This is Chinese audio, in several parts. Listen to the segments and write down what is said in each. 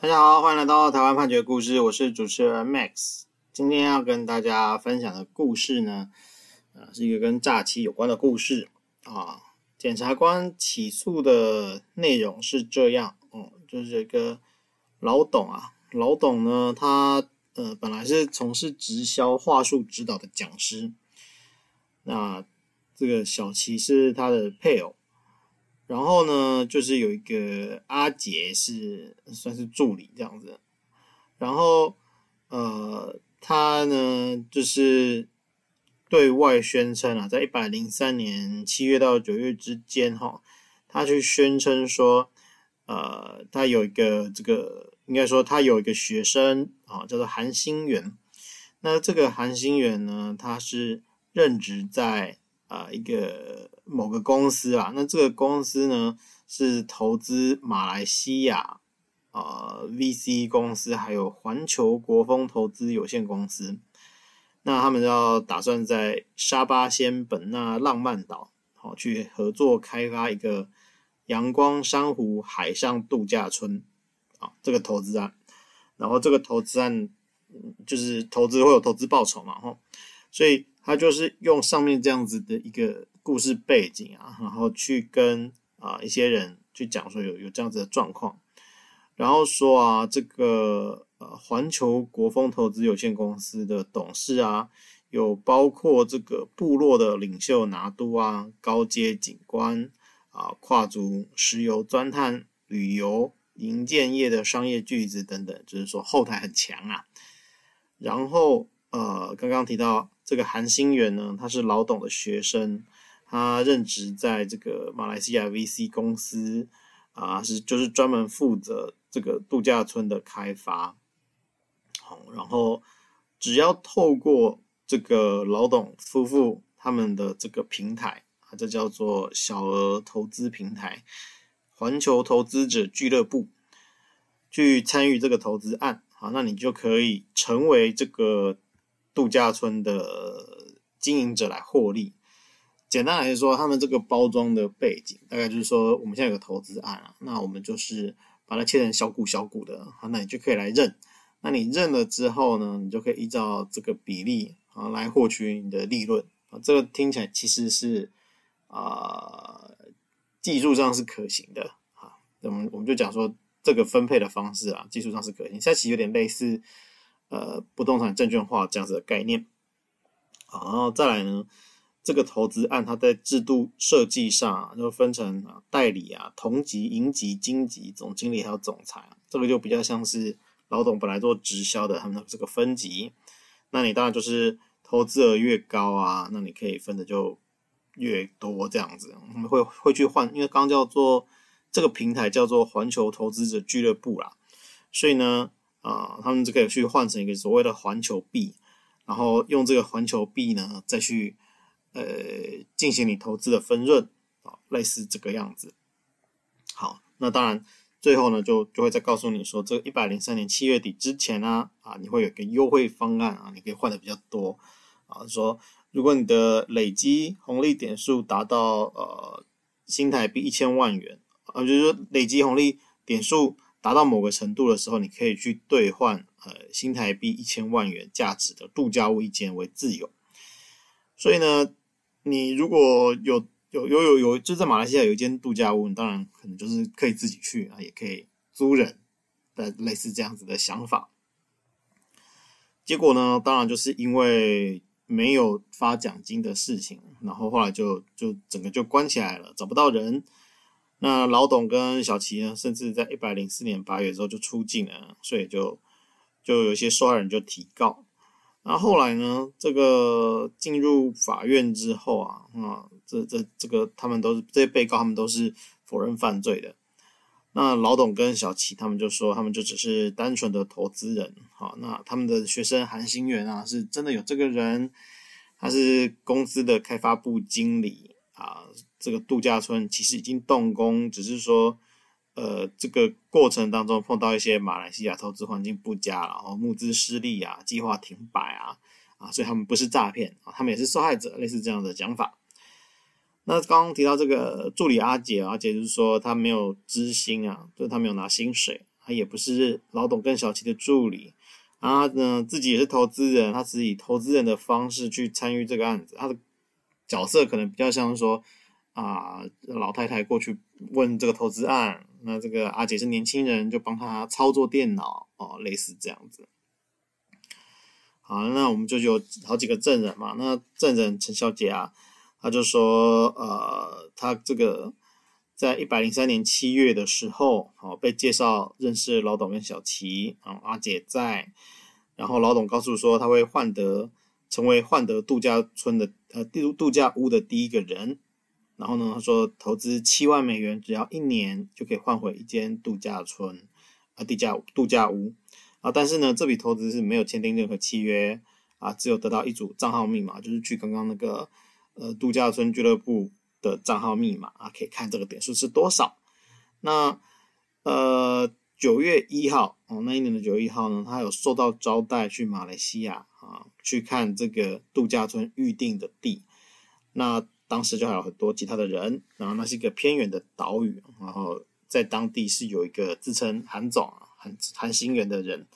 大家好，欢迎来到台湾判决故事，我是主持人 Max。今天要跟大家分享的故事呢，呃，是一个跟诈欺有关的故事啊。检察官起诉的内容是这样，哦、嗯，就是一个老董啊，老董呢，他呃本来是从事直销话术指导的讲师，那这个小琪是他的配偶。然后呢，就是有一个阿杰是算是助理这样子，然后呃，他呢就是对外宣称啊，在一百零三年七月到九月之间哈，他去宣称说，呃，他有一个这个应该说他有一个学生啊，叫做韩星元，那这个韩星元呢，他是任职在啊、一个。某个公司啊，那这个公司呢是投资马来西亚、呃、VC 公司，还有环球国风投资有限公司。那他们要打算在沙巴仙本那浪漫岛，好去合作开发一个阳光珊瑚海上度假村啊，这个投资案。然后这个投资案就是投资会有投资报酬嘛，哈，所以他就是用上面这样子的一个。故事背景啊，然后去跟啊一些人去讲说有有这样子的状况，然后说啊这个呃环球国风投资有限公司的董事啊，有包括这个部落的领袖拿督啊，高阶警官啊，跨足石油钻探、旅游、营建业的商业巨子等等，就是说后台很强啊。然后呃刚刚提到这个韩星元呢，他是老董的学生。他任职在这个马来西亚 VC 公司啊，是就是专门负责这个度假村的开发。好，然后只要透过这个老董夫妇他们的这个平台啊，这叫做小额投资平台——环球投资者俱乐部，去参与这个投资案，好，那你就可以成为这个度假村的经营者来获利。简单来说，他们这个包装的背景，大概就是说，我们现在有个投资案啊，那我们就是把它切成小股小股的，好，那你就可以来认。那你认了之后呢，你就可以依照这个比例啊来获取你的利润啊。这个听起来其实是啊技术上是可行的啊。我们我们就讲说这个分配的方式啊，技术上是可行，现在其实有点类似呃不动产证券化这样子的概念。好，然后再来呢。这个投资案，它在制度设计上，就分成代理啊、同级、营级、经级、总经理还有总裁，这个就比较像是老董本来做直销的，他们的这个分级。那你当然就是投资额越高啊，那你可以分的就越多这样子。我们会会去换，因为刚叫做这个平台叫做环球投资者俱乐部啦，所以呢，啊、他们就可以去换成一个所谓的环球币，然后用这个环球币呢再去。呃，进行你投资的分润啊，类似这个样子。好，那当然最后呢，就就会再告诉你说，这一百零三年七月底之前呢，啊，你会有一个优惠方案啊，你可以换的比较多啊。说如果你的累积红利点数达到呃新台币一千万元啊，就是说累积红利点数达到某个程度的时候，你可以去兑换呃新台币一千万元价值的度假屋一间为自由。所以呢。你如果有有有有有，就在马来西亚有一间度假屋，你当然可能就是可以自己去啊，也可以租人的类似这样子的想法。结果呢，当然就是因为没有发奖金的事情，然后后来就就整个就关起来了，找不到人。那老董跟小齐呢，甚至在一百零四年八月之后就出境了，所以就就有些受害人就提告。那后来呢？这个进入法院之后啊，啊，这这这个他们都是这些被告，他们都是否认犯罪的。那老董跟小齐他们就说，他们就只是单纯的投资人。好，那他们的学生韩新元啊，是真的有这个人，他是公司的开发部经理啊。这个度假村其实已经动工，只是说。呃，这个过程当中碰到一些马来西亚投资环境不佳，然后募资失利啊，计划停摆啊，啊，所以他们不是诈骗啊，他们也是受害者，类似这样的讲法。那刚刚提到这个助理阿杰，阿杰就是说他没有知心啊，就是他没有拿薪水，他也不是老董跟小齐的助理，啊呢自己也是投资人，他只以投资人的方式去参与这个案子，他的角色可能比较像说啊老太太过去问这个投资案，那这个阿杰是年轻人就帮他操作电脑哦，类似这样子。好，那我们就有好几个证人嘛，那证人陈小姐啊，她就说呃她这个。在一百零三年七月的时候，好被介绍认识老董跟小齐，啊阿姐在，然后老董告诉说他会换得成为换得度假村的呃度度假屋的第一个人，然后呢他说投资七万美元，只要一年就可以换回一间度假村啊度假度假屋啊，但是呢这笔投资是没有签订任何契约啊，只有得到一组账号密码，就是去刚刚那个呃度假村俱乐部。的账号密码啊，可以看这个点数是多少。那呃，九月一号哦，那一年的九月一号呢，他有受到招待去马来西亚啊，去看这个度假村预定的地。那当时就还有很多其他的人，然后那是一个偏远的岛屿，然后在当地是有一个自称韩总、韩韩星元的人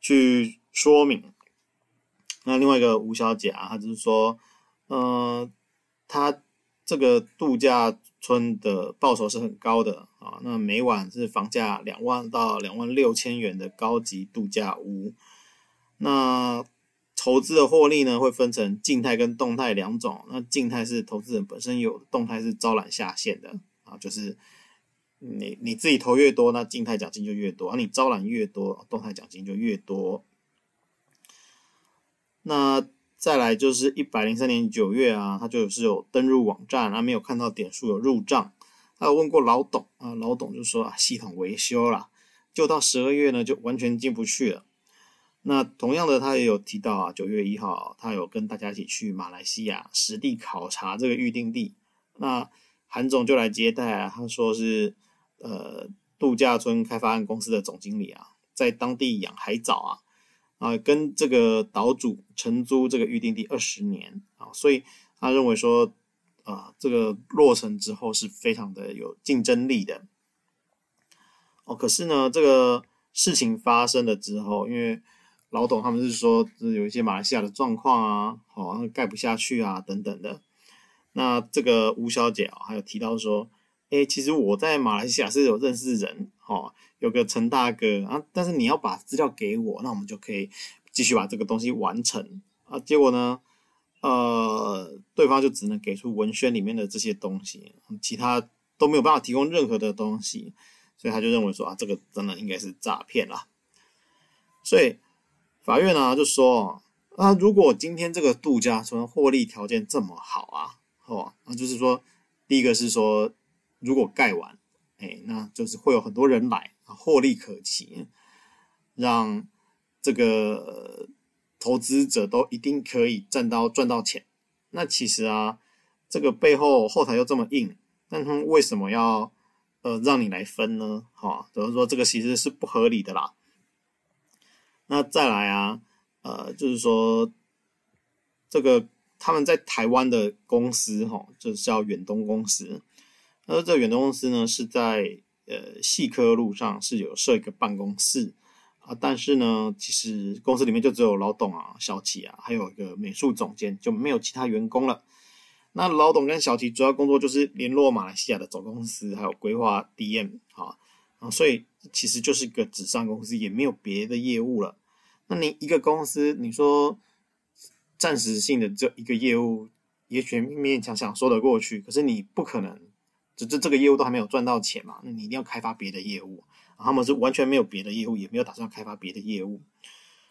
去说明。那另外一个吴小姐啊，她就是说，嗯、呃，她。这个度假村的报酬是很高的啊，那每晚是房价两万到两万六千元的高级度假屋。那投资的获利呢，会分成静态跟动态两种。那静态是投资人本身有，动态是招揽下线的啊，就是你你自己投越多，那静态奖金就越多；而你招揽越多，动态奖金就越多。那。再来就是一百零三年九月啊，他就是有登入网站，啊没有看到点数有入账，他有问过老董啊，老董就说啊系统维修啦，就到十二月呢就完全进不去了。那同样的他也有提到啊，九月一号他有跟大家一起去马来西亚实地考察这个预定地，那韩总就来接待啊，他说是呃度假村开发案公司的总经理啊，在当地养海藻啊。啊，跟这个岛主承租这个预定地二十年啊，所以他认为说，啊，这个落成之后是非常的有竞争力的。哦，可是呢，这个事情发生了之后，因为老董他们是说，是有一些马来西亚的状况啊，好，盖不下去啊，等等的。那这个吴小姐啊，还有提到说，诶，其实我在马来西亚是有认识人，哈。有个陈大哥啊，但是你要把资料给我，那我们就可以继续把这个东西完成啊。结果呢，呃，对方就只能给出文宣里面的这些东西，其他都没有办法提供任何的东西，所以他就认为说啊，这个真的应该是诈骗啦。所以法院呢就说啊，如果今天这个度假村获利条件这么好啊，哦，那就是说，第一个是说，如果盖完，哎，那就是会有很多人来。获利可期，让这个投资者都一定可以赚到赚到钱。那其实啊，这个背后后台又这么硬，那他们为什么要呃让你来分呢？哈，就是说这个其实是不合理的啦。那再来啊，呃，就是说这个他们在台湾的公司哈，就是叫远东公司。那这远东公司呢是在。呃，细科路上是有设一个办公室啊，但是呢，其实公司里面就只有老董啊、小齐啊，还有一个美术总监，就没有其他员工了。那老董跟小齐主要工作就是联络马来西亚的总公司，还有规划 DM 啊，啊，所以其实就是一个纸上公司，也没有别的业务了。那你一个公司，你说暂时性的这一个业务，也许勉勉强强说得过去，可是你不可能。这这这个业务都还没有赚到钱嘛，那你一定要开发别的业务。他们是完全没有别的业务，也没有打算开发别的业务。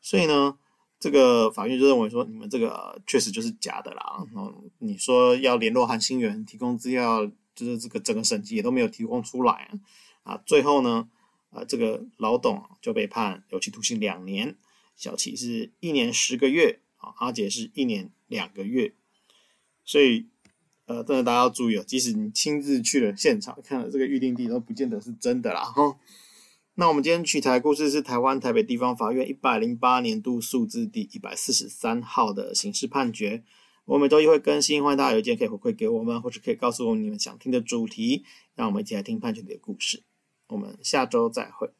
所以呢，这个法院就认为说，你们这个确实就是假的啦。嗯，你说要联络韩星元提供资料，就是这个整个审计也都没有提供出来。啊最后呢，啊，这个老董就被判有期徒刑两年，小齐是一年十个月，啊，阿杰是一年两个月。所以。呃，但是大家要注意哦，即使你亲自去了现场看了这个预定地，都不见得是真的啦。哈，那我们今天取材故事是台湾台北地方法院一百零八年度诉字第一百四十三号的刑事判决。我每周一会更新，欢迎大家有意见可以回馈给我们，或者可以告诉我们你们想听的主题，让我们一起来听判决的故事。我们下周再会。